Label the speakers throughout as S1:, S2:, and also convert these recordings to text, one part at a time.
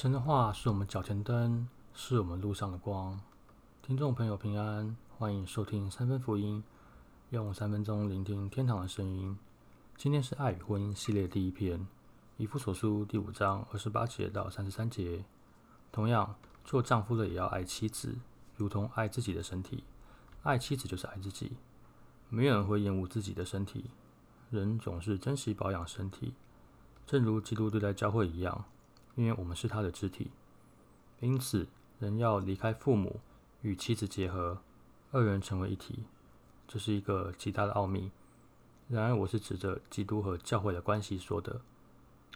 S1: 神的话是我们脚前灯，是我们路上的光。听众朋友平安，欢迎收听三分福音，用三分钟聆听天堂的声音。今天是爱与婚姻系列第一篇，以弗所书第五章二十八节到三十三节。同样，做丈夫的也要爱妻子，如同爱自己的身体。爱妻子就是爱自己。没有人会厌恶自己的身体，人总是珍惜保养身体，正如基督对待教会一样。因为我们是他的肢体，因此人要离开父母，与妻子结合，二人成为一体。这是一个极大的奥秘。然而，我是指着基督和教会的关系说的。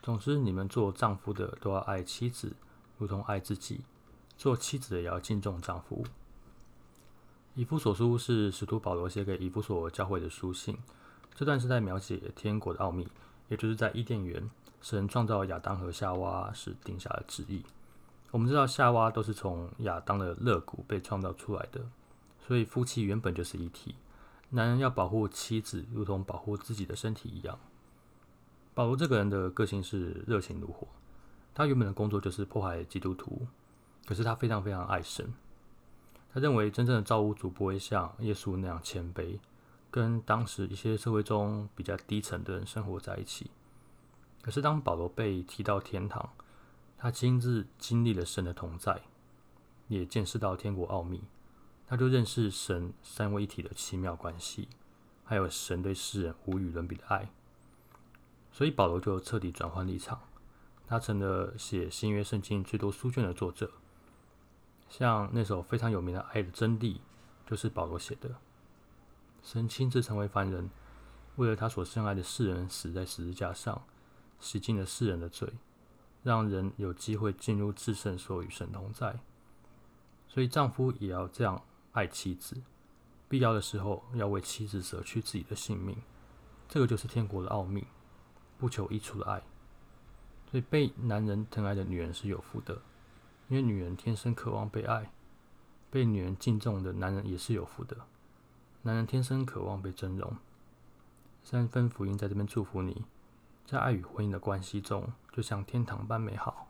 S1: 总之，你们做丈夫的都要爱妻子，如同爱自己；做妻子的也要敬重丈夫。以弗所书是使徒保罗写给以弗所教会的书信。这段是在描写天国的奥秘，也就是在伊甸园。神创造亚当和夏娃时定下的旨意。我们知道夏娃都是从亚当的肋骨被创造出来的，所以夫妻原本就是一体。男人要保护妻子，如同保护自己的身体一样。保罗这个人的个性是热情如火，他原本的工作就是迫害基督徒，可是他非常非常爱神。他认为真正的造物主不会像耶稣那样谦卑，跟当时一些社会中比较低层的人生活在一起。可是，当保罗被提到天堂，他亲自经历了神的同在，也见识到天国奥秘，他就认识神三位一体的奇妙关系，还有神对世人无与伦比的爱。所以，保罗就彻底转换立场，他成了写新约圣经最多书卷的作者。像那首非常有名的《爱的真谛》，就是保罗写的。神亲自成为凡人，为了他所深爱的世人，死在十字架上。洗净了世人的罪，让人有机会进入至圣所与神同在。所以丈夫也要这样爱妻子，必要的时候要为妻子舍去自己的性命。这个就是天国的奥秘，不求一处的爱。所以被男人疼爱的女人是有福的，因为女人天生渴望被爱；被女人敬重的男人也是有福的，男人天生渴望被尊荣。三分福音在这边祝福你。在爱与婚姻的关系中，就像天堂般美好。